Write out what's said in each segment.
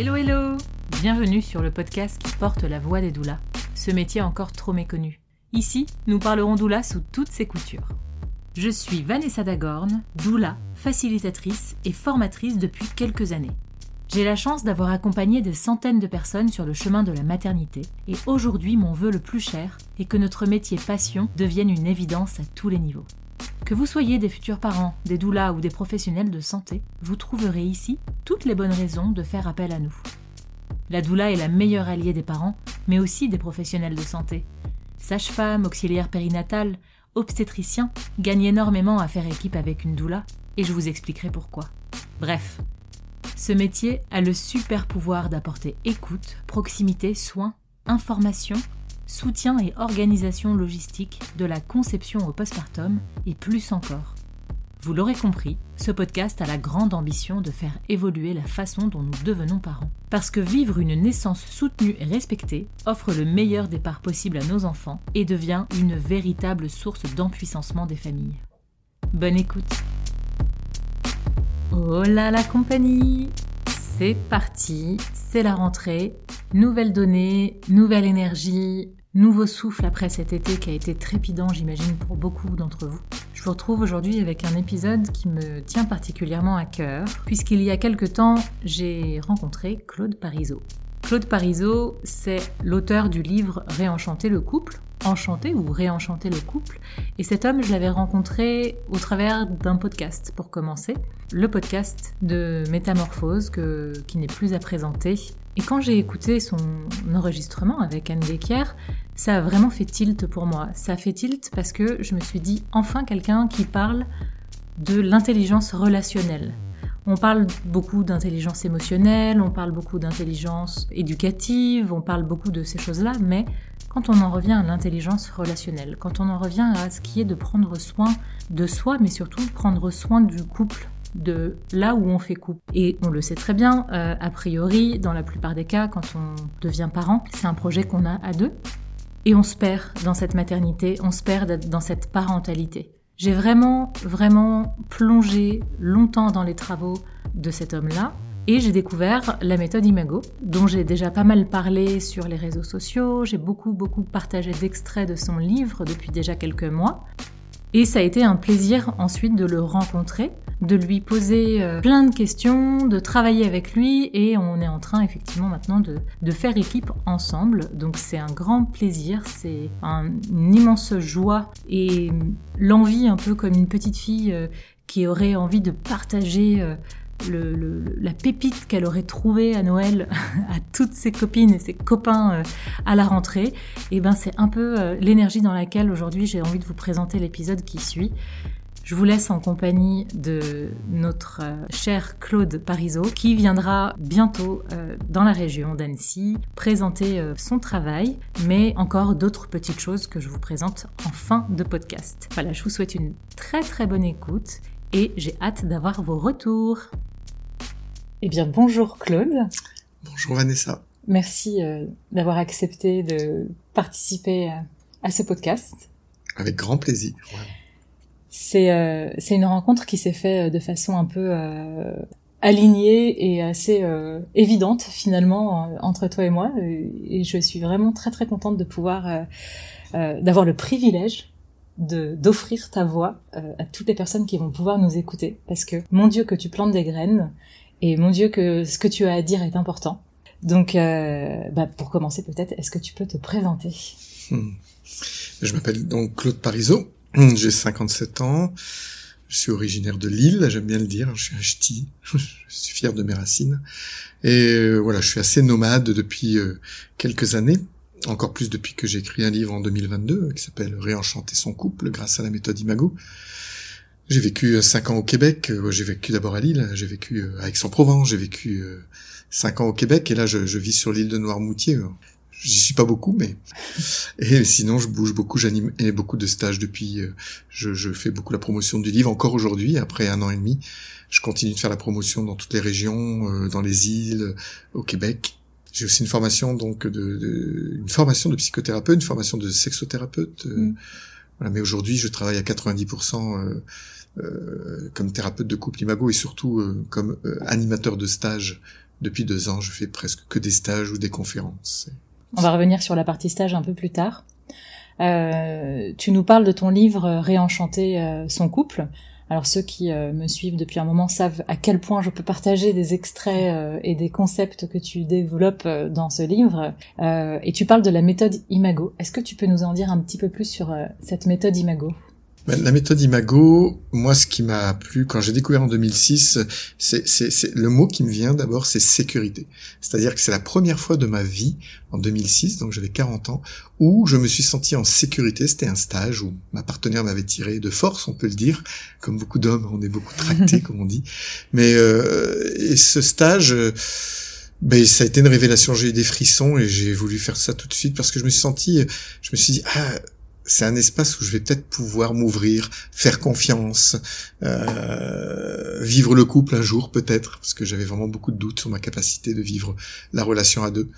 Hello hello Bienvenue sur le podcast qui porte la voix des doulas, ce métier encore trop méconnu. Ici, nous parlerons doula sous toutes ses coutures. Je suis Vanessa Dagorn, doula, facilitatrice et formatrice depuis quelques années. J'ai la chance d'avoir accompagné des centaines de personnes sur le chemin de la maternité et aujourd'hui mon vœu le plus cher est que notre métier passion devienne une évidence à tous les niveaux. Que vous soyez des futurs parents, des doulas ou des professionnels de santé, vous trouverez ici toutes les bonnes raisons de faire appel à nous. La doula est la meilleure alliée des parents, mais aussi des professionnels de santé. Sage-femme, auxiliaire périnatale, obstétricien gagnent énormément à faire équipe avec une doula, et je vous expliquerai pourquoi. Bref, ce métier a le super pouvoir d'apporter écoute, proximité, soins, information soutien et organisation logistique de la conception au postpartum et plus encore. Vous l'aurez compris, ce podcast a la grande ambition de faire évoluer la façon dont nous devenons parents. Parce que vivre une naissance soutenue et respectée offre le meilleur départ possible à nos enfants et devient une véritable source d'empuissancement des familles. Bonne écoute Oh là la compagnie C'est parti, c'est la rentrée, nouvelles données, nouvelle énergie, Nouveau souffle après cet été qui a été trépidant, j'imagine, pour beaucoup d'entre vous. Je vous retrouve aujourd'hui avec un épisode qui me tient particulièrement à cœur, puisqu'il y a quelque temps, j'ai rencontré Claude Parisot. Claude Parisot, c'est l'auteur du livre Réenchanter le couple, enchanter ou réenchanter le couple. Et cet homme, je l'avais rencontré au travers d'un podcast pour commencer, le podcast de Métamorphose que, qui n'est plus à présenter. Et quand j'ai écouté son enregistrement avec Anne Desquier, ça a vraiment fait tilt pour moi. Ça a fait tilt parce que je me suis dit enfin quelqu'un qui parle de l'intelligence relationnelle. On parle beaucoup d'intelligence émotionnelle, on parle beaucoup d'intelligence éducative, on parle beaucoup de ces choses-là, mais quand on en revient à l'intelligence relationnelle, quand on en revient à ce qui est de prendre soin de soi, mais surtout prendre soin du couple, de là où on fait couple. Et on le sait très bien, euh, a priori, dans la plupart des cas, quand on devient parent, c'est un projet qu'on a à deux. Et on se perd dans cette maternité, on se perd dans cette parentalité. J'ai vraiment, vraiment plongé longtemps dans les travaux de cet homme-là. Et j'ai découvert la méthode Imago, dont j'ai déjà pas mal parlé sur les réseaux sociaux. J'ai beaucoup, beaucoup partagé d'extraits de son livre depuis déjà quelques mois. Et ça a été un plaisir ensuite de le rencontrer, de lui poser euh, plein de questions, de travailler avec lui et on est en train effectivement maintenant de, de faire équipe ensemble. Donc c'est un grand plaisir, c'est une immense joie et l'envie un peu comme une petite fille euh, qui aurait envie de partager euh, le, la pépite qu'elle aurait trouvée à Noël à toutes ses copines et ses copains euh, à la rentrée, et eh ben c'est un peu euh, l'énergie dans laquelle aujourd'hui j'ai envie de vous présenter l'épisode qui suit. Je vous laisse en compagnie de notre euh, cher Claude Parisot qui viendra bientôt dans la région d'Annecy présenter son travail, mais encore d'autres petites choses que je vous présente en fin de podcast. Voilà, je vous souhaite une très très bonne écoute et j'ai hâte d'avoir vos retours. Eh bien, bonjour Claude. Bonjour Vanessa. Merci euh, d'avoir accepté de participer à, ce podcast. Avec grand plaisir. C'est euh, c'est une rencontre qui s'est faite de façon un peu euh, alignée et assez évidente finalement entre toi et moi. Et je suis vraiment très très contente de pouvoir d'avoir le privilège de d'offrir ta voix à toutes les personnes qui vont pouvoir nous écouter parce que mon Dieu que tu plantes des graines et mon Dieu, que ce que tu as à dire est important. Donc, euh, bah, pour commencer peut-être, est-ce que tu peux te présenter? Hmm. Je m'appelle donc Claude Parisot, j'ai 57 ans, je suis originaire de Lille, j'aime bien le dire, je suis un ch'ti, je suis fier de mes racines. Et euh, voilà, je suis assez nomade depuis euh, quelques années, encore plus depuis que j'ai écrit un livre en 2022 qui s'appelle Réenchanter son couple grâce à la méthode Imago. J'ai vécu euh, cinq ans au Québec. Euh, j'ai vécu d'abord à Lille. J'ai vécu euh, à Aix-en-Provence. J'ai vécu cinq ans au Québec. Et là, je, je vis sur l'île de Noirmoutier. J'y suis pas beaucoup, mais et sinon, je bouge beaucoup. J'anime beaucoup de stages depuis. Je, je, fais beaucoup la promotion du livre. Encore aujourd'hui, après un an et demi, je continue de faire la promotion dans toutes les régions, dans les îles, au Québec. J'ai aussi une formation donc de, de, une formation de psychothérapeute, une formation de sexothérapeute. Mm. Voilà, mais aujourd'hui, je travaille à 90% euh, comme thérapeute de couple imago et surtout euh, comme euh, animateur de stage depuis deux ans, je fais presque que des stages ou des conférences. On va revenir sur la partie stage un peu plus tard. Euh, tu nous parles de ton livre Réenchanter euh, son couple. Alors ceux qui me suivent depuis un moment savent à quel point je peux partager des extraits et des concepts que tu développes dans ce livre. et tu parles de la méthode Imago. Est-ce que tu peux nous en dire un petit peu plus sur cette méthode Imago? La méthode Imago, moi, ce qui m'a plu quand j'ai découvert en 2006, c'est, c'est, le mot qui me vient d'abord, c'est sécurité. C'est-à-dire que c'est la première fois de ma vie, en 2006, donc j'avais 40 ans, où je me suis senti en sécurité. C'était un stage où ma partenaire m'avait tiré de force, on peut le dire, comme beaucoup d'hommes, on est beaucoup tractés, comme on dit. Mais euh, et ce stage. ben, ça a été une révélation, j'ai eu des frissons et j'ai voulu faire ça tout de suite parce que je me suis senti, je me suis dit, ah, c'est un espace où je vais peut-être pouvoir m'ouvrir, faire confiance, euh, vivre le couple un jour peut-être, parce que j'avais vraiment beaucoup de doutes sur ma capacité de vivre la relation à deux.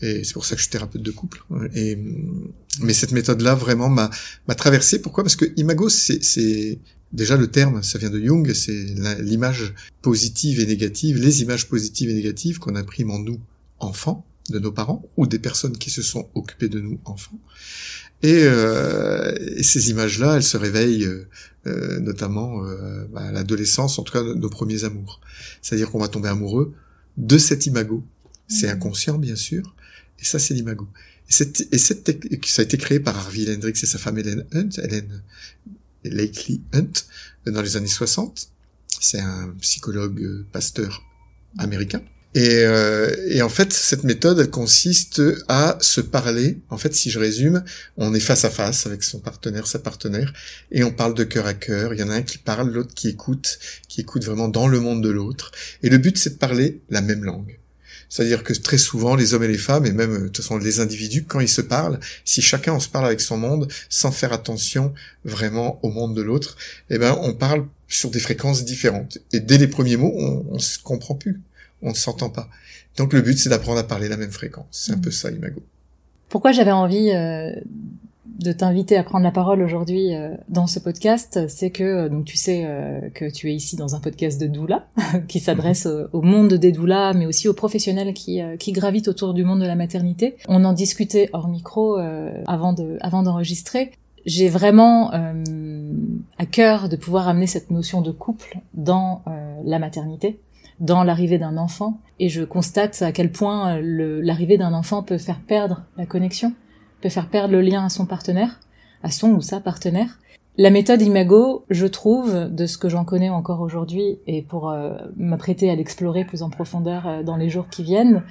Et c'est pour ça que je suis thérapeute de couple. Et mais cette méthode-là vraiment m'a m'a traversé. Pourquoi? Parce que imago, c'est déjà le terme, ça vient de Jung, c'est l'image positive et négative, les images positives et négatives qu'on imprime en nous enfants de nos parents ou des personnes qui se sont occupées de nous enfants. Et, euh, et ces images-là, elles se réveillent euh, euh notamment euh, bah, à l'adolescence, en tout cas nos premiers amours. C'est-à-dire qu'on va tomber amoureux de cet imago. C'est mmh. inconscient, bien sûr, et ça, c'est l'imago. Et, cette, et cette, ça a été créé par Harvey Hendrix et sa femme Helen Hunt, Helen Lakely Hunt, dans les années 60. C'est un psychologue euh, pasteur américain. Et, euh, et, en fait, cette méthode, elle consiste à se parler. En fait, si je résume, on est face à face avec son partenaire, sa partenaire, et on parle de cœur à cœur. Il y en a un qui parle, l'autre qui écoute, qui écoute vraiment dans le monde de l'autre. Et le but, c'est de parler la même langue. C'est-à-dire que très souvent, les hommes et les femmes, et même de toute façon les individus, quand ils se parlent, si chacun on se parle avec son monde, sans faire attention vraiment au monde de l'autre, eh ben on parle sur des fréquences différentes. Et dès les premiers mots, on, on se comprend plus on ne s'entend pas. Donc le but, c'est d'apprendre à parler la même fréquence. C'est un peu ça, Imago. Pourquoi j'avais envie euh, de t'inviter à prendre la parole aujourd'hui euh, dans ce podcast, c'est que euh, donc tu sais que tu es ici dans un podcast de doula qui s'adresse mhm. au, monde des doulas, mais aussi aux professionnels qui, qui gravitent autour du monde de la maternité. On en discutait hors micro avant de avant d'enregistrer. J'ai vraiment à cœur de pouvoir amener cette notion de couple dans la maternité dans l'arrivée d'un enfant, et je constate à quel point euh, l'arrivée d'un enfant peut faire perdre la connexion, peut faire perdre le lien à son partenaire, à son ou sa partenaire. La méthode Imago, je trouve, de ce que j'en connais encore aujourd'hui, et pour euh, m'apprêter à l'explorer plus en profondeur euh, dans les jours qui viennent,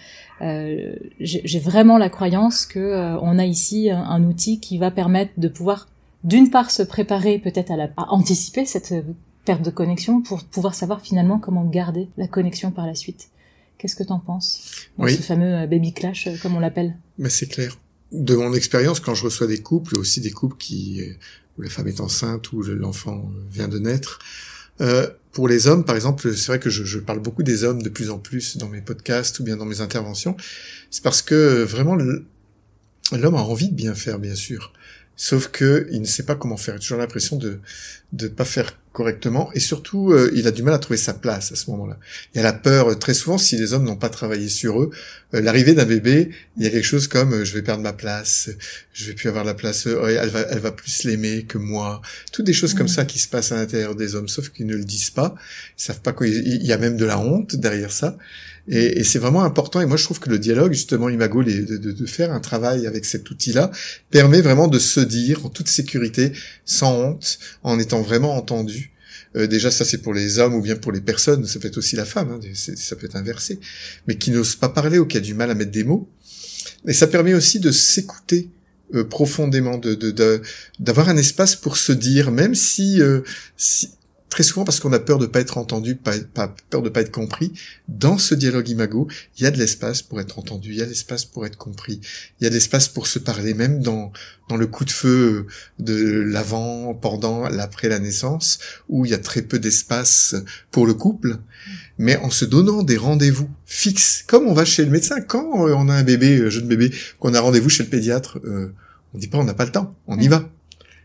j'ai vraiment la croyance que on a ici un, outil qui va permettre de pouvoir, d'une part, se préparer peut-être à, à anticiper cette perte de connexion pour pouvoir savoir finalement comment garder la connexion par la suite. Qu'est-ce que t'en penses oui. Ce fameux euh, baby clash, euh, comme on l'appelle? Mais c'est clair. De mon expérience, quand je reçois des couples, aussi des couples qui euh, où la femme est enceinte ou l'enfant vient de naître, euh, pour les hommes, par exemple, c'est vrai que je, je, parle beaucoup des hommes de plus en plus dans mes podcasts ou bien dans mes interventions. C'est parce que vraiment l'homme a envie de bien faire, bien sûr. Sauf que il ne sait pas comment faire. Il a toujours l'impression de de pas faire correctement et surtout euh, il a du mal à trouver sa place à ce moment-là. Il y a la peur euh, très souvent si les hommes n'ont pas travaillé sur eux, euh, l'arrivée d'un bébé, il y a quelque chose comme je vais perdre ma place, je vais plus avoir la place, elle va elle va plus l'aimer que moi. Toutes des choses comme ça qui se passent à l'intérieur des hommes sauf qu'ils ne le disent pas, ils savent pas quoi il y a même de la honte derrière ça. Et, et c'est vraiment important. Et moi, je trouve que le dialogue, justement, Imago, de, de, de faire un travail avec cet outil-là, permet vraiment de se dire en toute sécurité, sans honte, en étant vraiment entendu. Euh, déjà, ça c'est pour les hommes ou bien pour les personnes, ça peut être aussi la femme, hein, ça peut être inversé, mais qui n'ose pas parler ou qui a du mal à mettre des mots. Et ça permet aussi de s'écouter euh, profondément, de d'avoir un espace pour se dire, même si, euh, si très souvent parce qu'on a peur de pas être entendu, pas, pas, peur de pas être compris. Dans ce dialogue imago, il y a de l'espace pour être entendu, il y a de l'espace pour être compris, il y a de l'espace pour se parler, même dans dans le coup de feu de l'avant, pendant, l'après la naissance, où il y a très peu d'espace pour le couple, mais en se donnant des rendez-vous fixes, comme on va chez le médecin quand on a un bébé, un jeune bébé, qu'on a rendez-vous chez le pédiatre, euh, on dit pas on n'a pas le temps, on y va.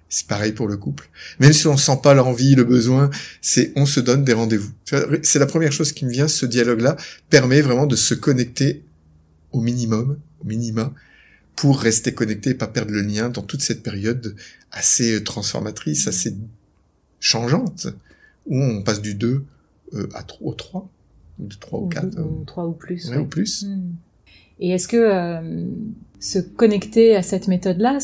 C'est pareil pour le couple. Même si on sent pas l'envie, le besoin, c'est on se donne des rendez-vous. C'est la première chose qui me vient. Ce dialogue-là permet vraiment de se connecter au minimum, au minima, pour rester connecté et pas perdre le lien dans toute cette période assez transformatrice, assez changeante, où on passe du 2 euh, à 3, au 3, de 3 ou 4. Ou 3 ou plus. Ouais, Ou plus. Hmm. Et est-ce que euh, se connecter à cette méthode-là,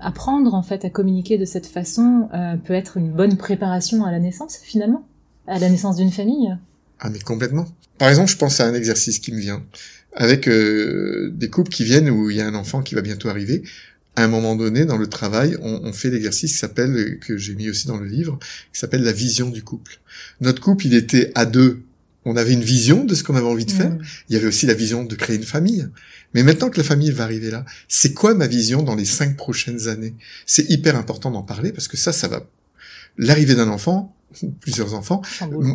apprendre en fait à communiquer de cette façon, euh, peut être une bonne préparation à la naissance finalement, à la naissance d'une famille Ah mais complètement. Par exemple, je pense à un exercice qui me vient avec euh, des couples qui viennent où il y a un enfant qui va bientôt arriver. À un moment donné, dans le travail, on, on fait l'exercice qui s'appelle, que j'ai mis aussi dans le livre, qui s'appelle la vision du couple. Notre couple, il était à deux on avait une vision de ce qu'on avait envie de faire. Mm. Il y avait aussi la vision de créer une famille. Mais maintenant que la famille va arriver là, c'est quoi ma vision dans les cinq prochaines années? C'est hyper important d'en parler parce que ça, ça va. L'arrivée d'un enfant, plusieurs enfants,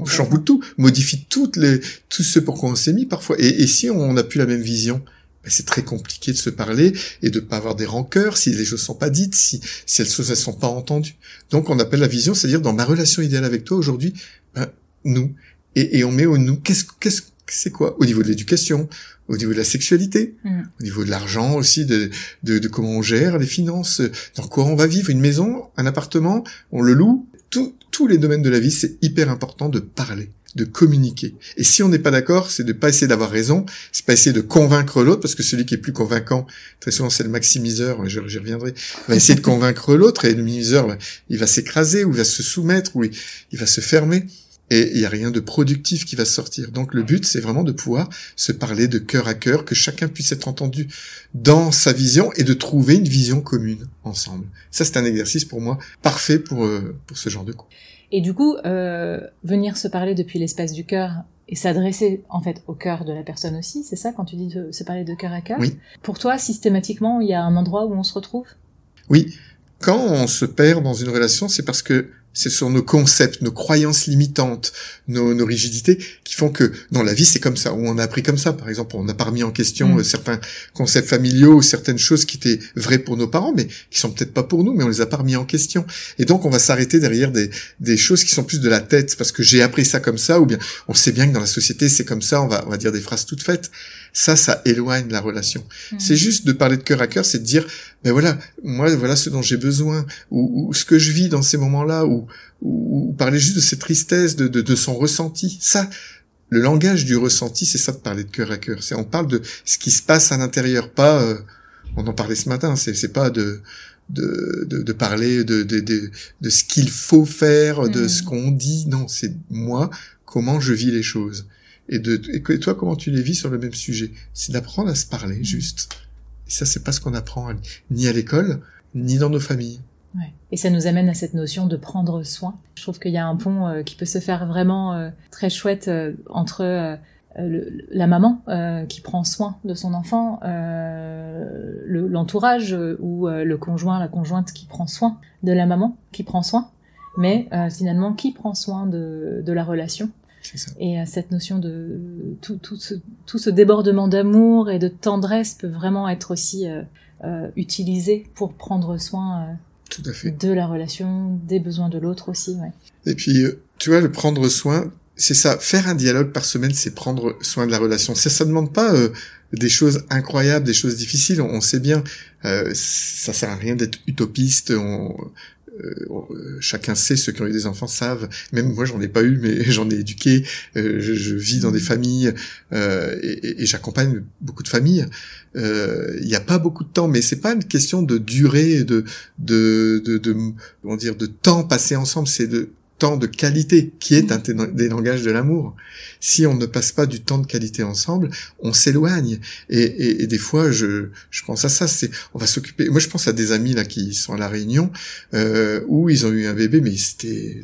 chamboule, tout, modifie toutes les, tout ce pour quoi on s'est mis parfois. Et, si on n'a plus la même vision, ben c'est très compliqué de se parler et de pas avoir des rancœurs si les choses sont pas dites, si, si elles ne sont pas entendues. Donc on appelle la vision, c'est-à-dire dans ma relation idéale avec toi aujourd'hui, ben, nous, et, et on met au nous. Qu'est-ce, qu'est-ce, c'est quoi? Au niveau de l'éducation, au niveau de la sexualité, mm. au niveau de l'argent aussi, de, de, de, comment on gère les finances, dans quoi on va vivre, une maison, un appartement, on le loue. tous les domaines de la vie, c'est hyper important de parler de communiquer. Et si on n'est pas d'accord, c'est de pas essayer d'avoir raison, c'est pas essayer de convaincre l'autre, parce que celui qui est plus convaincant, très souvent c'est le maximiseur, j'y reviendrai, va essayer de convaincre l'autre, et le minimiseur, il va s'écraser, ou il va se soumettre, ou il va se fermer et il n'y a rien de productif qui va sortir. Donc le but, c'est vraiment de pouvoir se parler de cœur à cœur, que chacun puisse être entendu dans sa vision et de trouver une vision commune ensemble. Ça, c'est un exercice pour moi parfait pour, euh, pour ce genre de coup. Et du coup, euh, venir se parler depuis l'espace du cœur et s'adresser en fait au cœur de la personne aussi, c'est ça quand tu dis de se parler de cœur à cœur? Oui. Pour toi, systématiquement, il y a un endroit où on se retrouve? Oui. Quand on se perd dans une relation, c'est parce que ce sont nos concepts, nos croyances limitantes, nos, nos, rigidités qui font que dans la vie c'est comme ça, ou on a appris comme ça. Par exemple, on n'a pas remis en question mm. euh, certains concepts familiaux, certaines choses qui étaient vraies pour nos parents, mais qui sont peut-être pas pour nous, mais on les a pas remis en question. Et donc on va s'arrêter derrière des, des choses qui sont plus de la tête, parce que j'ai appris ça comme ça, ou bien on sait bien que dans la société c'est comme ça, on va, on va dire des phrases toutes faites. Ça, ça éloigne la relation. Mm. C'est juste de parler de cœur à cœur, c'est de dire, ben voilà, moi voilà ce dont j'ai besoin, ou, ou, ce que je vis dans ces moments-là, ou, ou, parler juste de cette tristesse, de, de, de son ressenti. Ça, le langage du ressenti, c'est ça de parler de cœur à cœur. C'est on parle de ce qui se passe à l'intérieur, pas. Euh, on en parlait ce matin. C'est c'est pas de de, de, de parler de, de, de, de ce qu'il faut faire, de mm. ce qu'on dit. Non, c'est moi comment je vis les choses et de et toi comment tu les vis sur le même sujet? C'est d'apprendre à se parler mm. juste. Et ça c'est pas ce qu'on apprend ni à l'école ni dans nos familles. Ouais. Et ça nous amène à cette notion de prendre soin. Je trouve qu'il y a un pont euh, qui peut se faire vraiment euh, très chouette euh, entre la maman qui prend soin de son enfant, l'entourage ou le conjoint, la conjointe qui prend soin de la maman, qui prend soin, mais finalement qui prend soin de, de la relation et euh, cette notion de tout, tout, ce, tout ce débordement d'amour et de tendresse peut vraiment être aussi euh, euh utilisé pour prendre soin euh, tout à fait. de la relation, des besoins de l'autre aussi. Ouais. Et puis, tu vois, le prendre soin, c'est ça. Faire un dialogue par semaine, c'est prendre soin de la relation. Ça, ça demande pas des choses incroyables, des choses difficiles. On, sait bien, euh, ça sert à rien d'être utopiste. On, euh, chacun sait, ceux qui ont eu des enfants savent, même moi j'en ai pas eu, mais j'en ai éduqué, euh, je, vis dans des mmh. familles euh, et, et j'accompagne beaucoup de familles. Il n'y a pas beaucoup de temps, mais c'est pas une question de durée, de, de, de, de, comment dire, de temps passé ensemble, c'est de de qualité, qui est un des langages de l'amour. Si on ne passe pas du temps de qualité ensemble, on s'éloigne. Et, des fois, je, je pense à ça. C'est, on va s'occuper. Moi, je pense à des amis là qui sont à la Réunion euh, où ils ont eu un bébé, mais c'était,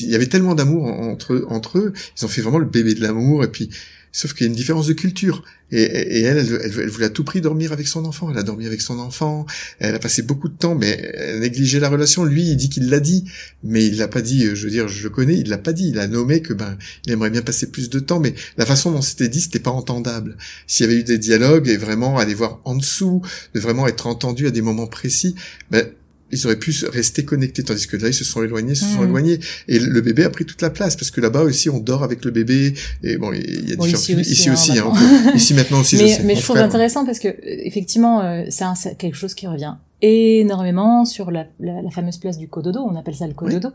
il y avait tellement d'amour entre entre eux. Ils ont fait vraiment le bébé de l'amour. Et puis Sauf qu'il y a une différence de culture. Et, elle, elle, voulait à tout prix dormir avec son enfant. Elle a dormi avec son enfant. Elle a passé beaucoup de temps, mais elle négligeait la relation. Lui, il dit qu'il l'a dit, mais il l'a pas dit. Je veux dire, je le connais, il l'a pas dit. Il a nommé que ben, il aimerait bien passer plus de temps, mais la façon dont c'était dit, c'était pas entendable. S'il y avait eu des dialogues et vraiment aller voir en dessous, de vraiment être entendu à des moments précis, ben ils auraient pu rester connectés, tandis que là, ils se sont éloignés, se sont mmh. éloignés. Et le bébé a pris toute la place, parce que là-bas aussi, on dort avec le bébé. Et bon, il y a différents... Ici aussi, ici, aussi hein, ici maintenant aussi, mais, je sais. Mais je trouve intéressant parce que, effectivement, euh, c'est quelque chose qui revient énormément sur la, la, la, fameuse place du cododo, on appelle ça le cododo,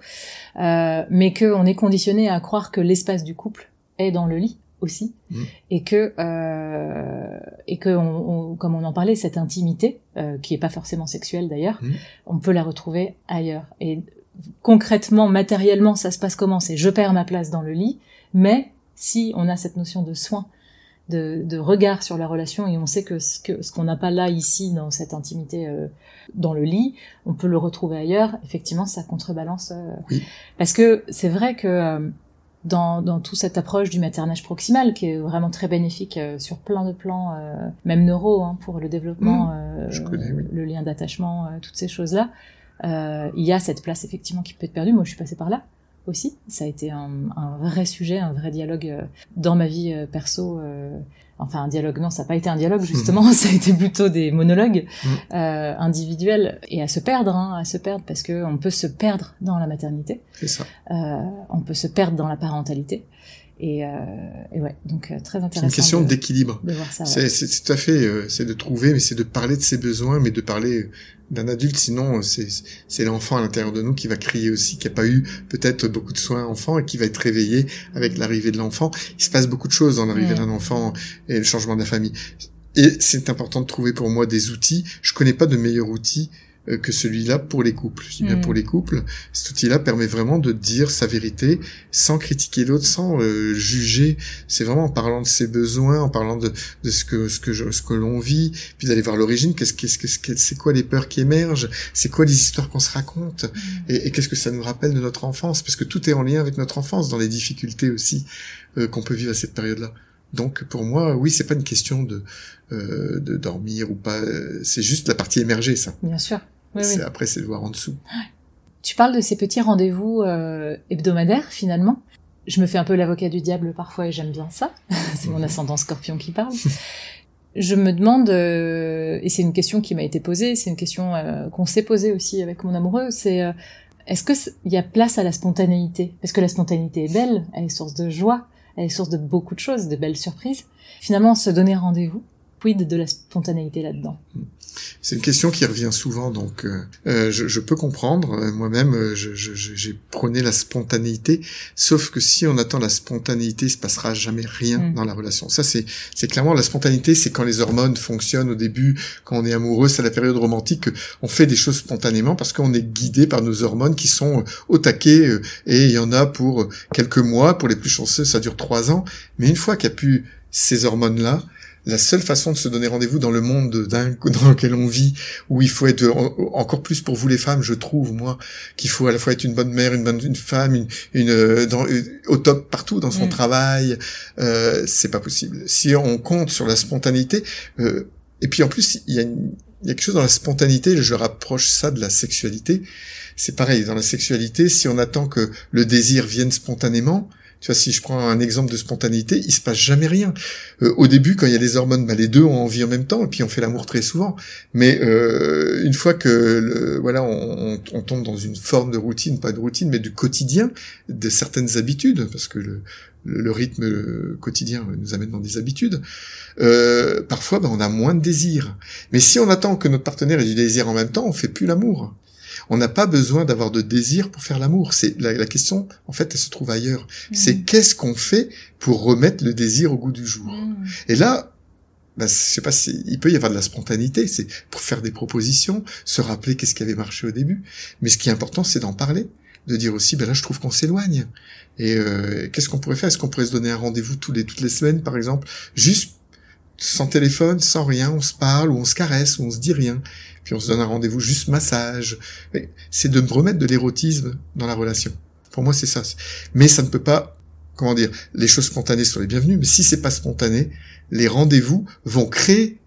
euh, mais qu'on est conditionné à croire que l'espace du couple est dans le lit aussi, mmh. et que euh, et que on, comme on en parlait, cette intimité euh, qui est pas forcément sexuelle d'ailleurs, mmh. on peut la retrouver ailleurs. Et concrètement, matériellement, ça se passe comment? C'est je perds ma place dans le lit, mais si on a cette notion de soin, de, de regard sur la relation, et on sait que ce que ce qu'on n'a pas là ici dans cette intimité euh, dans le lit, on peut le retrouver ailleurs. Effectivement, ça contrebalance. Euh, oui. Parce que c'est vrai que euh, dans, dans toute cette approche du maternage proximal, qui est vraiment très bénéfique euh, sur plein de plans, euh, même neuro, hein, pour le développement, mmh, je connais, oui. le lien d'attachement, toutes ces choses-là, il y a cette place effectivement qui peut être perdue. Moi, je suis passée par là aussi. Ça a été un, un vrai sujet, un vrai dialogue dans ma vie perso enfin un dialogue non ça n'a pas été un dialogue justement ça a été plutôt des monologues mmh. euh, individuels et à se perdre hein, à se perdre parce que on peut se perdre dans la maternité c'est ça euh, on peut se perdre dans la parentalité et, euh, et ouais donc euh, très intéressant c'est une question d'équilibre ouais. c'est tout à fait euh, c'est de trouver mais c'est de parler de ses besoins mais de parler d'un adulte, sinon c'est c'est l'enfant à l'intérieur de nous qui va crier aussi, qui a pas eu peut-être beaucoup de soins enfant et qui va être réveillé avec l'arrivée de l'enfant. Il se passe beaucoup de choses dans l'arrivée d'un enfant et le changement de la famille. Et c'est important de trouver pour moi des outils. Je connais pas de meilleur outil euh, que celui-là pour les couples. Je dis bien Mm. pour les couples. Cet outil-là permet vraiment de dire sa vérité sans critiquer l'autre, sans euh, juger. C'est vraiment en parlant de ses besoins, en parlant de, de ce que ce que je, ce que l'on vit, puis d'aller voir l'origine. Qu'est-ce qu'est-ce qu'est-ce c'est quoi les peurs qui émergent C'est quoi les histoires qu'on se raconte Mm. Et, et qu'est-ce que ça nous rappelle de notre enfance Parce que tout est en lien avec notre enfance, dans les difficultés aussi euh, qu'on peut vivre à cette période-là. Donc pour moi, oui, c'est pas une question de euh, de dormir ou pas. euh, C'est juste la partie émergée, ça. bien sûr oui, Après, c'est de voir en dessous. Tu parles de ces petits rendez-vous euh, hebdomadaires finalement. Je me fais un peu l'avocat du diable parfois et j'aime bien ça. c'est mon ascendant scorpion qui parle. Je me demande, euh, et c'est une question qui m'a été posée, c'est une question euh, qu'on s'est posée aussi avec mon amoureux, c'est est-ce que il y a place à la spontanéité? Parce que la spontanéité est belle, elle est source de joie, elle est source de beaucoup de choses, de belles surprises. Finalement, se donner rendez-vous, quid de la spontanéité là-dedans? C'est une question qui revient souvent, donc euh, euh, je, je peux comprendre. Euh, Moi-même, euh, j'ai prôné la spontanéité, sauf que si on attend la spontanéité, il se passera jamais rien Mm. dans la relation. Ça, c'est clairement la spontanéité, c'est quand les hormones fonctionnent au début, quand on est amoureux, c'est la période romantique, on fait des choses spontanément parce qu'on est guidé par nos hormones qui sont au taquet, et il y en a pour quelques mois, pour les plus chanceux, ça dure trois ans. Mais une fois qu'il n'y a plus ces hormones-là, la seule façon de se donner rendez-vous dans le monde dans lequel on vit, où il faut être en- encore plus pour vous les femmes, je trouve moi qu'il faut à la fois être une bonne mère, une bonne une femme, une, une euh, dans, euh, au top partout dans son Mm. travail, euh, c'est pas possible. Si on compte sur la spontanéité, euh, et puis en plus il y a une, il y a quelque chose dans la spontanéité, je rapproche ça de la sexualité. C'est pareil dans la sexualité, si on attend que le désir vienne spontanément, tu vois, si je prends un exemple de spontanéité, il se passe jamais rien. Euh, au début, quand il y a les hormones, bah, les deux ont envie en même temps, et puis on fait l'amour très souvent. Mais euh, une fois que le, voilà, on, tombe dans une forme de routine, pas de routine, mais du quotidien, de certaines habitudes, parce que le, rythme quotidien nous amène dans des habitudes. Euh, parfois, bah, on a moins de désir. Mais si on attend que notre partenaire ait du désir en même temps, on fait plus l'amour. On n'a pas besoin d'avoir de désir pour faire l'amour. C'est la, la question, en fait, elle se trouve ailleurs. C'est qu'est-ce qu'on fait pour remettre le désir au goût du jour? Mm. Et là, bah, je sais pas si il peut y avoir de la spontanéité, c'est pour faire des propositions, se rappeler qu'est-ce qui avait marché au début. Mais ce qui est important, c'est d'en parler, de dire aussi, ben là, je trouve qu'on s'éloigne. Et euh, qu'est-ce qu'on pourrait faire? Est-ce qu'on pourrait se donner un rendez-vous tous les toutes les semaines, par exemple, juste sans téléphone, sans rien, on se parle ou on se caresse ou on se dit rien. Puis on se donne un rendez-vous juste massage. C'est de me remettre de l'érotisme dans la relation. Pour moi, c'est ça. Mais ça ne peut pas, comment dire, les choses spontanées sont les bienvenues, mais si c'est pas spontané, les rendez-vous vont créer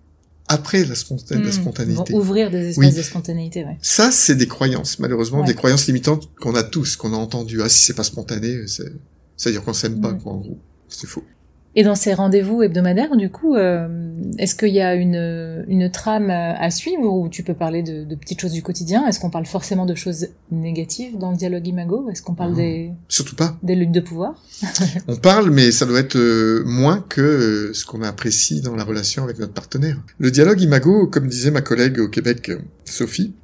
après la, sponta- la Mm. spontanéité. Vont ouvrir des espaces Oui. de spontanéité, ouais. Ça, c'est des croyances, malheureusement, Ouais. des croyances limitantes qu'on a tous, qu'on a entendues. Ah, si c'est pas spontané, c'est- c'est-à-dire qu'on s'aime pas, Mm. quoi, en gros. C'est faux. Et dans ces rendez-vous hebdomadaires, du coup, euh, est-ce qu'il y a une, une trame à suivre ou tu peux parler de, de petites choses du quotidien? Est-ce qu'on parle forcément de choses négatives dans le dialogue imago? Est-ce qu'on parle des surtout pas des luttes de pouvoir? On parle, mais ça doit être euh, moins que euh, ce qu'on apprécie dans la relation avec notre partenaire. Le dialogue imago, comme disait ma collègue au Québec, Sophie,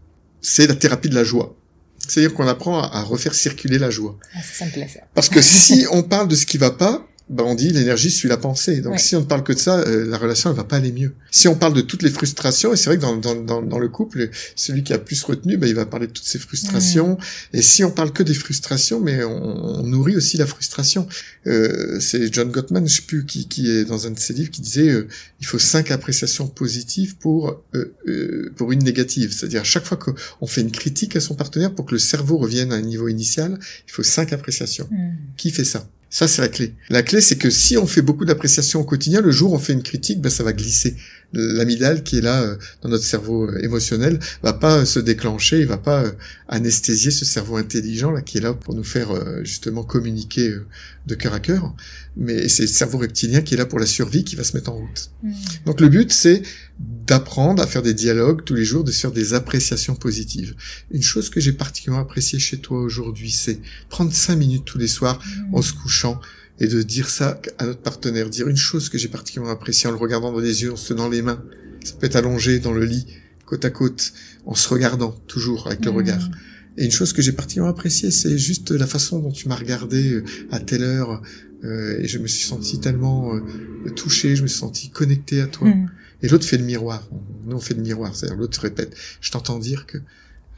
c'est la thérapie de la joie. C'est-à-dire qu'on apprend à, refaire circuler la joie. Ah, ça, ça me plaît ça. Parce que si on parle de ce qui va pas, bah on dit l'énergie suit la pensée. Donc si on ne parle que de ça, euh, la relation elle va pas aller mieux. Si on parle de toutes les frustrations, et c'est vrai que dans, dans, dans, dans, le couple, celui qui a plus retenu, bah, il va parler de toutes ses frustrations. Et si on parle que des frustrations, mais on, nourrit aussi la frustration. Euh, c'est John Gottman, je sais plus qui, qui est dans un de ses livres, qui disait euh, il faut cinq appréciations positives pour euh, pour une négative. C'est-à-dire à chaque fois qu'on fait une critique à son partenaire pour que le cerveau revienne à un niveau initial, il faut cinq appréciations. Mm. Qui fait ça? Ça, c'est la clé. La clé, c'est que si on fait beaucoup d'appréciation au quotidien, le jour où on fait une critique, ben, ça va glisser. L'amygdale qui est là euh, dans notre cerveau euh, émotionnel va pas euh, se déclencher, il va pas anesthésier ce cerveau intelligent là qui est là pour nous faire justement communiquer de cœur à cœur. Mais c'est le cerveau reptilien qui est là pour la survie qui va se mettre en route. Mmh. Donc le but, c'est d'apprendre à faire des dialogues tous les jours, de faire des appréciations positives. Une chose que j'ai particulièrement appréciée chez toi aujourd'hui, c'est prendre cinq minutes tous les soirs en se couchant et de dire ça à notre partenaire, dire une chose que j'ai particulièrement appréciée en le regardant dans les yeux, en se tenant les mains. Ça peut être allongé dans le lit, côte à côte, en se regardant toujours avec le mmh. regard. Et une chose que j'ai particulièrement appréciée, c'est juste la façon dont tu m'as regardé euh, à telle heure, euh, et je me suis senti tellement euh, touché, je me suis senti connecté à toi. Mmh. Et l'autre fait le miroir. Nous, on fait le miroir. C'est-à-dire l'autre répète. Je t'entends dire que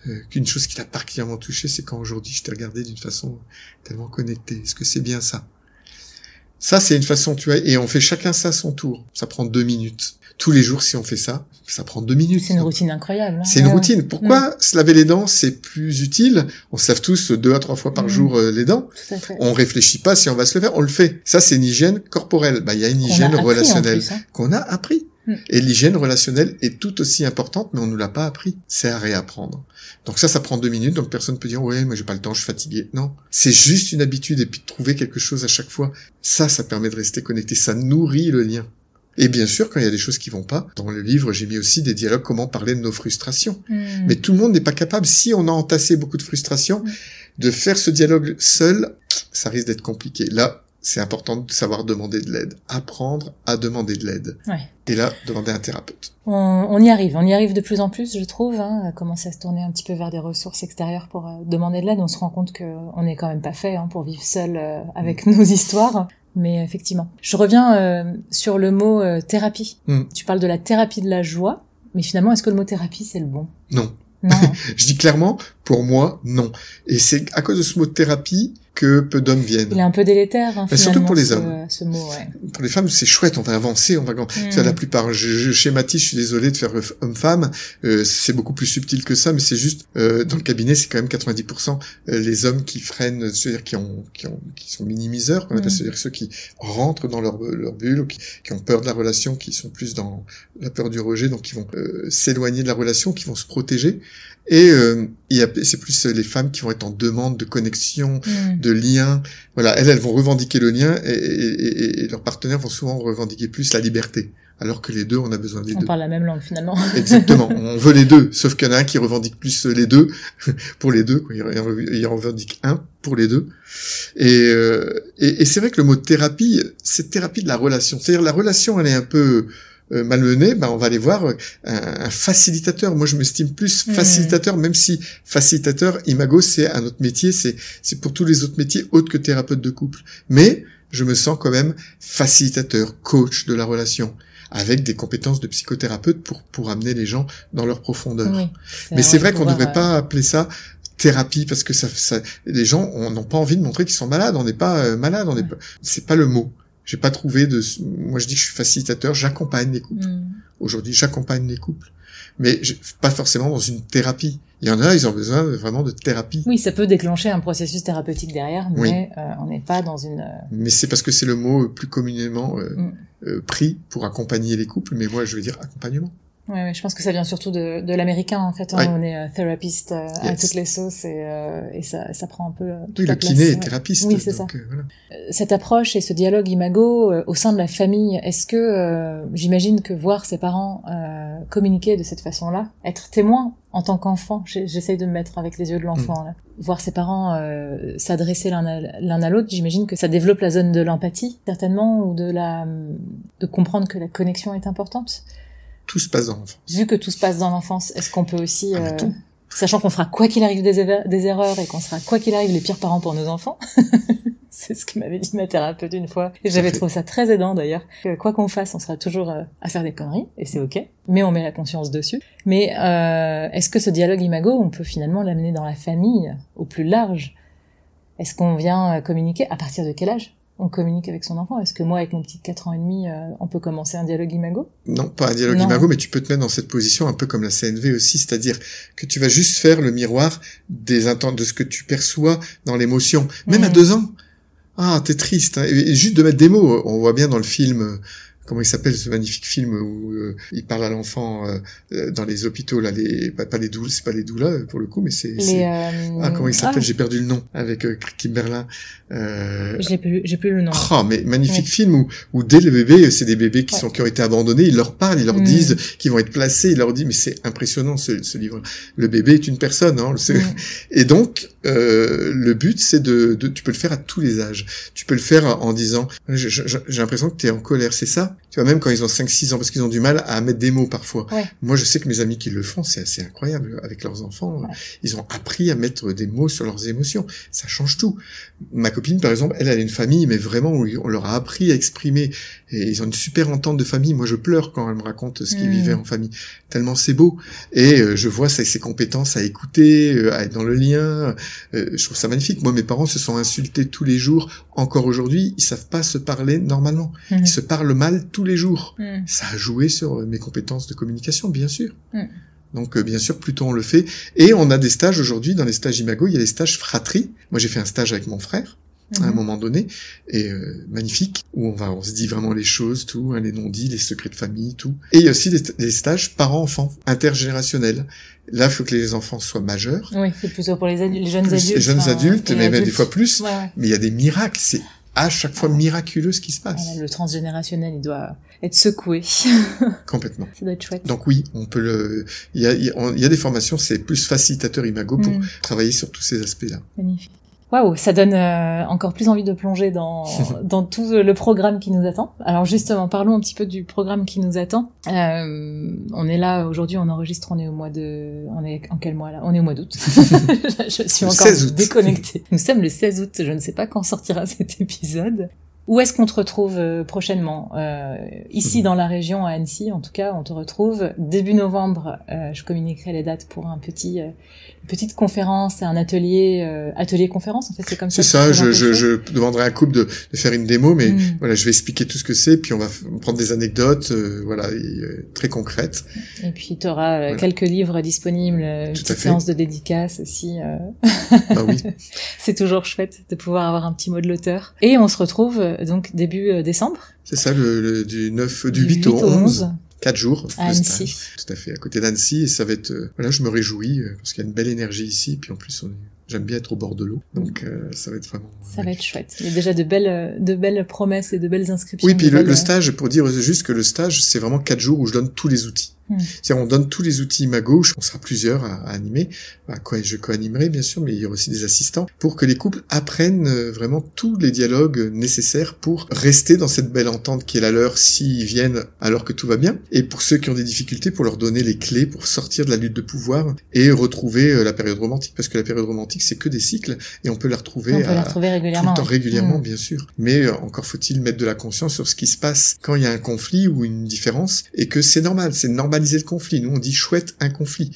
euh, qu'une chose qui t'a particulièrement touché, c'est quand aujourd'hui je t'ai regardé d'une façon tellement connectée. Est-ce que c'est bien ça? Ça, c'est une façon, tu vois, et on fait chacun ça à son tour. Ça prend deux minutes tous les jours, si on fait ça, ça prend deux minutes. C'est une routine incroyable. Hein. c'est une routine. Pourquoi se laver les dents, c'est plus utile? On se lave tous deux à trois fois par mm. jour euh, les dents. Tout à fait. On réfléchit pas si on va se le faire, on le fait. Ça, c'est une hygiène corporelle. Bah, il y a une hygiène relationnelle hein. qu'on a appris. Mm. Et l'hygiène relationnelle est tout aussi importante, mais on nous l'a pas appris. C'est à réapprendre. Donc ça, ça prend deux minutes, donc personne peut dire, ouais, moi j'ai pas le temps, je suis fatigué. Non. C'est juste une habitude et puis de trouver quelque chose à chaque fois. Ça, ça permet de rester connecté. Ça nourrit le lien. Et bien sûr, quand il y a des choses qui vont pas, dans le livre, j'ai mis aussi des dialogues comment parler de nos frustrations. Hmm. Mais tout le monde n'est pas capable, si on a entassé beaucoup de frustrations, hmm. de faire ce dialogue seul, ça risque d'être compliqué. Là, c'est important de savoir demander de l'aide, apprendre à demander de l'aide. Ouais. Et là, demander un thérapeute. On, y arrive, on y arrive de plus en plus, je trouve, hein, à commencer à se tourner un petit peu vers des ressources extérieures pour euh, demander de l'aide. On se rend compte qu'on n'est quand même pas fait hein, pour vivre seul euh, avec mm. nos histoires. Mais effectivement, je reviens euh, sur le mot euh, thérapie. Hmm. Tu parles de la thérapie de la joie, mais finalement, est-ce que le mot thérapie, c'est le bon? Non. Non. je dis clairement, pour moi, non. Et c'est à cause de ce mot thérapie que peu d'hommes viennent. Il est un peu délétère, hein, surtout pour les hommes. Ce, mot, ouais. Pour les femmes, c'est chouette, on va avancer, on va. Mm. La plupart, je, je, schématise, je suis désolé de faire homme-femme. Euh, c'est beaucoup plus subtil que ça, mais c'est juste euh, dans le cabinet, c'est quand même 90% euh, les hommes qui freinent, c'est-à-dire qui ont, qui ont, qui sont minimiseurs, mm. c'est-à-dire ceux qui rentrent dans leur, leur bulle, ou qui, qui, ont peur de la relation, qui sont plus dans la peur du rejet, donc qui vont euh, s'éloigner de la relation, qui vont se protéger. Et euh, c'est plus les femmes qui vont être en demande de connexion, mm. de lien. Voilà, elles, elles vont revendiquer le lien et, et, et, leurs partenaires vont souvent revendiquer plus la liberté. Alors que les deux, on a besoin des deux. On parle la même langue finalement. Exactement, on veut les deux. Sauf qu'il y en a un qui revendique plus les deux pour les deux. Quoi. Il revendique un pour les deux. Et, euh, et c'est vrai que le mot thérapie, c'est thérapie de la relation. C'est-à-dire la relation, elle est un peu euh, malmené, ben on va aller voir euh, un, facilitateur. Moi, je m'estime plus mmh. facilitateur, même si facilitateur, imago, c'est un autre métier, c'est c'est pour tous les autres métiers autres que thérapeute de couple. Mais je me sens quand même facilitateur, coach de la relation avec des compétences de psychothérapeute pour pour amener les gens dans leur profondeur. Mais c'est vrai qu'on ne devrait pas appeler ça thérapie parce que ça, ça les gens n'ont pas envie de montrer qu'ils sont malades. On n'est pas euh, malade, on n'est pas. C'est pas le mot. J'ai pas trouvé de. Moi, je dis que je suis facilitateur. J'accompagne les couples. Mm. Aujourd'hui, j'accompagne les couples, mais pas forcément dans une thérapie. Il y en a, ils ont besoin vraiment de thérapie. Oui, ça peut déclencher un processus thérapeutique derrière, mais euh, on n'est pas dans une. Euh, mais c'est parce que c'est le mot plus communément euh, mm. pris pour accompagner les couples. Mais moi, je veux dire accompagnement. Ouais, ouais, je pense que ça vient surtout de, de l'américain en fait. Hein. On est euh, thérapeute euh, à toutes les sauces et, euh, et ça, ça prend un peu euh, toute oui, la le place. kiné est thérapeute. Oui, c'est ça. voilà. Cette approche et ce dialogue imago au sein de la famille, est-ce que j'imagine que voir ses parents communiquer de cette façon-là, être témoin en tant qu'enfant, j'essaye de me mettre avec les yeux de l'enfant, Mm. là. voir ses parents s'adresser l'un à l'un à l'autre, j'imagine que ça développe la zone de l'empathie certainement ou de la de comprendre que la connexion est importante. Tout se passe dans l'enfance. Vu que tout se passe dans l'enfance, est-ce qu'on peut aussi, Ah, euh, sachant qu'on fera quoi qu'il arrive des, erreurs et qu'on sera quoi qu'il arrive les pires parents pour nos enfants, c'est ce que m'avait dit ma thérapeute une fois, et j'avais trouvé ça très aidant d'ailleurs, quoi qu'on fasse, on sera toujours euh, à faire des conneries, et c'est ok, mais on met la conscience dessus. Mais euh, est-ce que ce dialogue imago, on peut finalement l'amener dans la famille, au plus large? Est-ce qu'on vient communiquer? À partir de quel âge? On communique avec son enfant Est-ce que moi, avec mon petit 4 ans et demi, euh, on peut commencer un dialogue imago? Non, pas un dialogue Non. imago, mais tu peux te mettre dans cette position un peu comme la CNV aussi, c'est-à-dire que tu vas juste faire le miroir des intentes, de ce que tu perçois dans l'émotion. Même à Mhm. deux ans. Ah, t'es triste. hein. Et et juste de mettre des mots. On voit bien dans le film, euh, comment il s'appelle ce magnifique film où euh, il parle à l'enfant euh, euh, dans les hôpitaux là, les pas, pas les doules, c'est pas les doulas pour le coup, mais c'est. Euh, Ah, comment il s'appelle? ah, J'ai perdu le nom avec euh, Kimberlin. Euh, Je l'ai plus, j'ai plus le nom. Oh, mais magnifique Ouais. film où, où dès le bébé, c'est des bébés qui Ouais. sont qui ont été abandonnés, ils leur parlent, ils leur Mm. disent qu'ils vont être placés, ils leur disent mais c'est impressionnant ce, ce livre. Le bébé est une personne, hein, c'est- Mm. et donc euh, le but c'est de, de, tu peux le faire à tous les âges. Tu peux le faire en disant j'ai l'impression que tu es en colère, c'est ça? Tu vois même quand ils ont 5 6 ans parce qu'ils ont du mal à mettre des mots parfois. Ouais. Moi je sais que mes amis qui le font, c'est assez incroyable avec leurs enfants, Ouais. ils ont appris à mettre des mots sur leurs émotions. Ça change tout. Ma copine par exemple, elle elle a une famille mais vraiment où on leur a appris à exprimer et ils ont une super entente de famille. Moi je pleure quand elle me raconte ce qu'ils Mm. vivaient en famille tellement c'est beau et euh, je vois ses compétences à écouter, euh, à être dans le lien. Euh, je trouve ça magnifique. Moi, mes parents se sont insultés tous les jours. Encore aujourd'hui, ils savent pas se parler normalement. Mhm. Ils se parlent mal tous les jours. Mm. Ça a joué sur euh, mes compétences de communication, bien sûr. Mm. Donc, euh, bien sûr, plus tôt on le fait. Et on a des stages aujourd'hui, dans les stages Imago, il y a les stages fratrie. Moi, j'ai fait un stage avec mon frère à un Mhm. moment donné, et euh, magnifique, où on va, on se dit vraiment les choses, tout, hein, les non-dits, les secrets de famille, tout. Et il y a aussi des, des stages parents-enfants, intergénérationnels. Là, il faut que les enfants soient majeurs, Oui, c'est plutôt pour les, adultes, les jeunes plus adultes. les jeunes enfin, adultes, mais même des adultes. fois plus. Ouais, ouais. Mais il y a des miracles, c'est à chaque fois miraculeux ce qui se passe, Voilà, le transgénérationnel, il doit être secoué. complètement. Ça doit être chouette. Donc oui, on peut le. Il y a, il y a- on- il y a des formations, c'est plus facilitateur imago pour Mm. travailler sur tous ces aspects-là. Magnifique. Waouh, ça donne euh, encore plus envie de plonger dans dans tout le programme qui nous attend. Alors justement, parlons un petit peu du programme qui nous attend. Euh, on est là aujourd'hui, on enregistre, on est au mois de, on est en quel mois là? On est au mois d'août. je suis encore 16 août. déconnectée. Nous sommes le 16 août. Je ne sais pas quand sortira cet épisode. Où est-ce qu'on te retrouve euh, prochainement? Euh, Ici dans la région à Annecy, en tout cas, on te retrouve début novembre. euh, je communiquerai les dates pour un petit, euh, petite conférence, un atelier, euh, atelier conférence. En fait, c'est comme ça. C'est ça, je, je, je demanderai à un couple de, de faire une démo, mais Mm. voilà, je vais expliquer tout ce que c'est, puis on va prendre des anecdotes, euh, voilà, et, euh, très concrètes. Et puis tu auras Voilà. quelques livres disponibles, une Tout à petite fait. séance de dédicace aussi. euh, Ah oui, c'est toujours chouette de pouvoir avoir un petit mot de l'auteur. Et on se retrouve euh, donc début euh, décembre. c'est ça, le, le- du 9, du 8 au 11, 4 jours à Annecy. Tout à fait, à côté d'Annecy, et ça va être, euh, voilà, je me réjouis, euh, parce qu'il y a une belle énergie ici, puis en plus, on est- j'aime bien être au bord de l'eau, donc euh, ça va être vraiment... Ça va être chouette. Il y a déjà de belles, euh, de belles promesses et de belles inscriptions. Oui, puis le, belles, le euh, stage, pour dire juste que le stage, c'est vraiment quatre jours où je donne tous les outils. Hmm. C'est-à-dire, on donne tous les outils à gauche, on sera plusieurs à, à animer, à quoi je co-animerai bien sûr, mais il y aura aussi des assistants, pour que les couples apprennent euh, vraiment tous les dialogues nécessaires pour rester dans cette belle entente qui est la leur s'ils viennent alors que tout va bien, et pour ceux qui ont des difficultés, pour leur donner les clés pour sortir de la lutte de pouvoir et retrouver euh, la période romantique, parce que la période romantique, c'est que des cycles, et on peut la retrouver on peut à, la retrouver tout régulièrement. le temps régulièrement, Mm. bien sûr. Mais euh, encore faut-il mettre de la conscience sur ce qui se passe quand il y a un conflit ou une différence, et que c'est normal, c'est de normaliser le conflit. Nous, on dit chouette un conflit.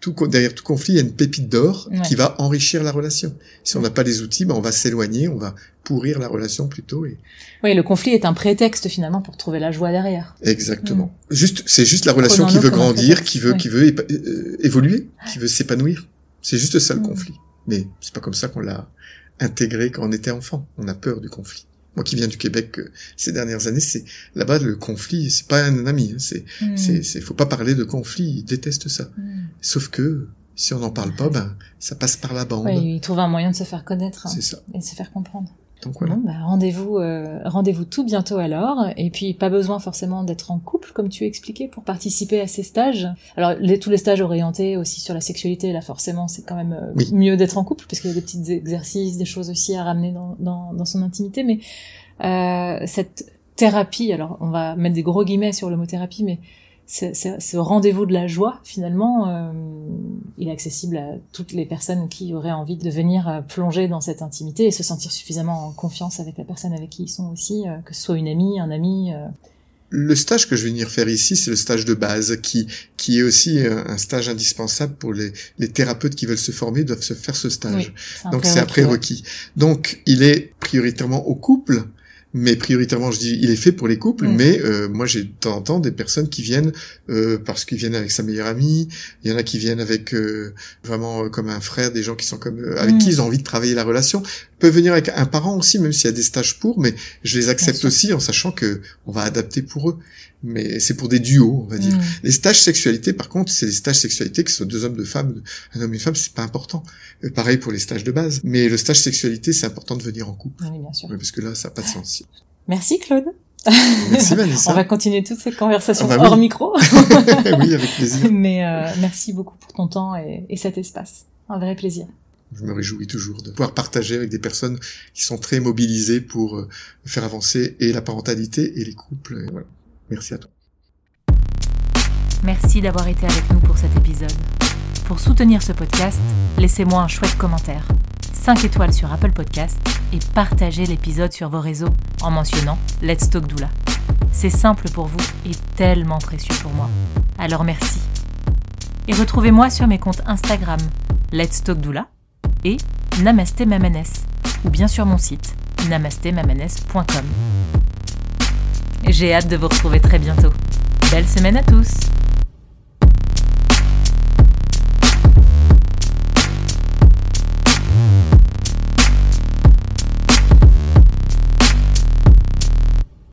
Tout, derrière tout conflit, il y a une pépite d'or Ouais. qui va enrichir la relation. Si on n'a pas les outils, ben, on va s'éloigner, on va pourrir la relation plutôt. Et... Oui, le conflit est un prétexte finalement pour trouver la joie derrière. Exactement. Juste, c'est juste la relation qui veut grandir, qui veut, qui veut euh, évoluer, qui veut s'épanouir. C'est juste ça le Mm. conflit. Mais c'est pas comme ça qu'on l'a intégré quand on était enfant. On a peur du conflit. Moi qui viens du Québec euh, ces dernières années, c'est là-bas le conflit, c'est pas un ami, hein, c'est, Mm. c'est, c'est, faut pas parler de conflit, ils détestent ça. Mm. Sauf que si on n'en parle pas, ben ça passe par la bande. Ouais, il trouve un moyen de se faire connaître hein, C'est ça. et de se faire comprendre. Donc voilà. Bon, bah, rendez-vous, euh, rendez-vous tout bientôt alors. Et puis pas besoin forcément d'être en couple, comme tu expliquais, pour participer à ces stages. Alors les, tous les stages orientés aussi sur la sexualité, là forcément, c'est quand même euh, Oui. mieux d'être en couple parce qu'il y a des petits exercices, des choses aussi à ramener dans, dans, dans son intimité. Mais euh, cette thérapie, alors on va mettre des gros guillemets sur le mot thérapie, mais ce, ce- ce rendez-vous de la joie, finalement, euh, il est accessible à toutes les personnes qui auraient envie de venir euh, plonger dans cette intimité et se sentir suffisamment en confiance avec la personne avec qui ils sont aussi, euh, que ce soit une amie, un ami. euh. Le stage que je vais venir faire ici, c'est le stage de base, qui qui est aussi un stage indispensable pour les, les thérapeutes qui veulent se former, doivent se faire ce stage. Donc c'est un prérequis, prérequis. Donc il est prioritairement au couple, mais prioritairement je dis il est fait pour les couples. Mm. Mais euh, moi j'ai de temps en temps des personnes qui viennent euh, parce qu'ils viennent avec sa meilleure amie. Il y en a qui viennent avec euh, vraiment euh, comme un frère, des gens qui sont comme euh, avec Mm. qui ils ont envie de travailler la relation. Peuvent venir avec un parent aussi, même s'il y a des stages pour. Mais je les accepte aussi en sachant que on va adapter pour eux. Mais c'est pour des duos, on va dire. Mm. Les stages sexualité, par contre, c'est les stages sexualité, que ce soit deux hommes, deux femmes, un homme et une femme, c'est pas important. Euh, pareil pour les stages de base. Mais le stage sexualité, c'est important de venir en couple. Oui, bien sûr. Parce que là, ça n'a pas de sens. Merci Claude. Merci On Vanessa. va continuer toute cette conversation Ah bah oui. hors micro. oui, avec plaisir. Mais euh, merci beaucoup pour ton temps et, et cet espace. Un vrai plaisir. Je me réjouis toujours de pouvoir partager avec des personnes qui sont très mobilisées pour euh, faire avancer et la parentalité et les couples. Merci à toi. Merci d'avoir été avec nous pour cet épisode. Pour soutenir ce podcast, laissez-moi un chouette commentaire, 5 étoiles sur Apple Podcast et partagez l'épisode sur vos réseaux en mentionnant Let's Talk Doula. C'est simple pour vous et tellement précieux pour moi. Alors merci. Et retrouvez-moi sur mes comptes Instagram Let's Talk Doula et Namasté Mamanes ou bien sur mon site namastémamanes.com. J'ai hâte de vous retrouver très bientôt. Belle semaine à tous